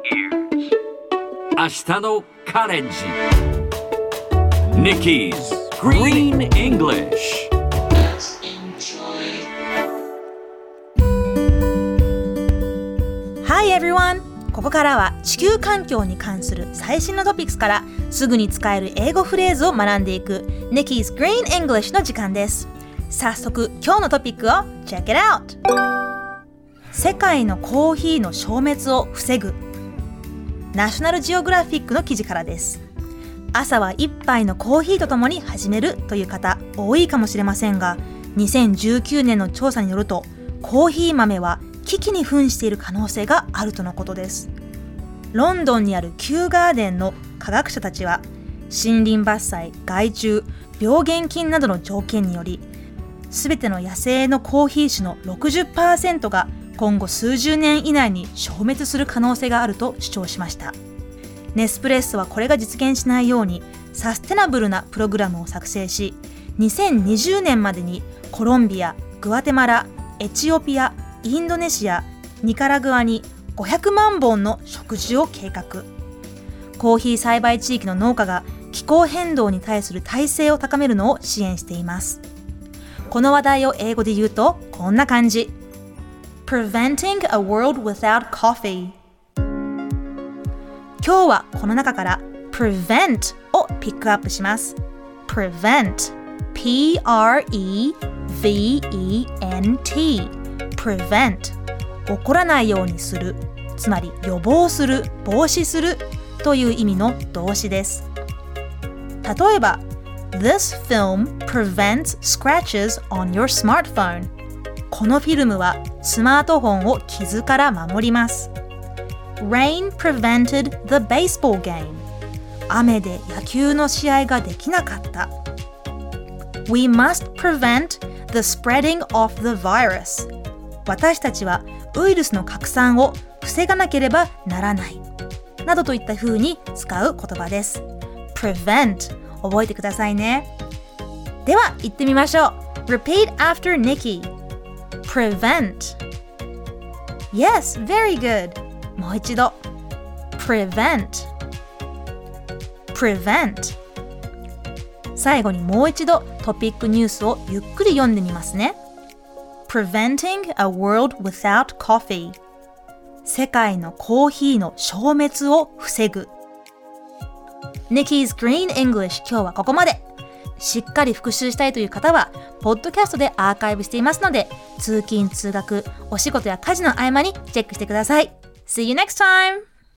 明日のカレンジ Nikki's Green English Hi everyone! ここからは地球環境に関する最新のトピックスからすぐに使える英語フレーズを学んでいく Nikki's Green English の時間です。早速今日のトピックを Check it out! 世界のコーヒーの消滅を防ぐナショナルジオグラフィックの記事からです。朝は一杯のコーヒーとともに始めるという方多いかもしれませんが2019年の調査によるとコーヒー豆は危機に瀕している可能性があるとのことですロンドンにあるキューガーデンの科学者たちは森林伐採害虫病原菌などの条件によりすべての野生のコーヒー種の60%が今後数十年以内に消滅する可能性があると主張しました。ネスプレッソはこれが実現しないようにサステナブルなプログラムを作成し2020年までにコロンビアグアテマラエチオピアインドネシアニカラグアに500万本の植樹を計画。コーヒー栽培地域の農家が気候変動に対する耐性を高めるのを支援しています。この話題を英語で言うとこんな感じ。Preventing a world without coffee 今日はこの中から prevent をピックアップします prevent P-R-E-V-E-N-T prevent 起こらないようにするつまり予防する防止するという意味の動詞です例えば This film prevents scratches on your smartphone このフィルムはスマートフォンを傷から守ります。Rain prevented the baseball game. 雨で野球の試合ができなかった。We must prevent the spreading of the virus. 私たちはウイルスの拡散を防がなければならない。などといった風に使う言葉です。Prevent. 覚えてくださいね。では言ってみましょう。Repeat after Nikki. Prevent Yes, very good もう一度 prevent prevent 最後にもう一度トピックニュースをゆっくり読んでみますね Preventing a world without coffee 世界のコーヒーの消滅を防ぐ Nikki's Green English 今日はここまでしっかり復習したいという方は、ポッドキャストでアーカイブしていますので、通勤・通学、お仕事や家事の合間にチェックしてください。See you next time!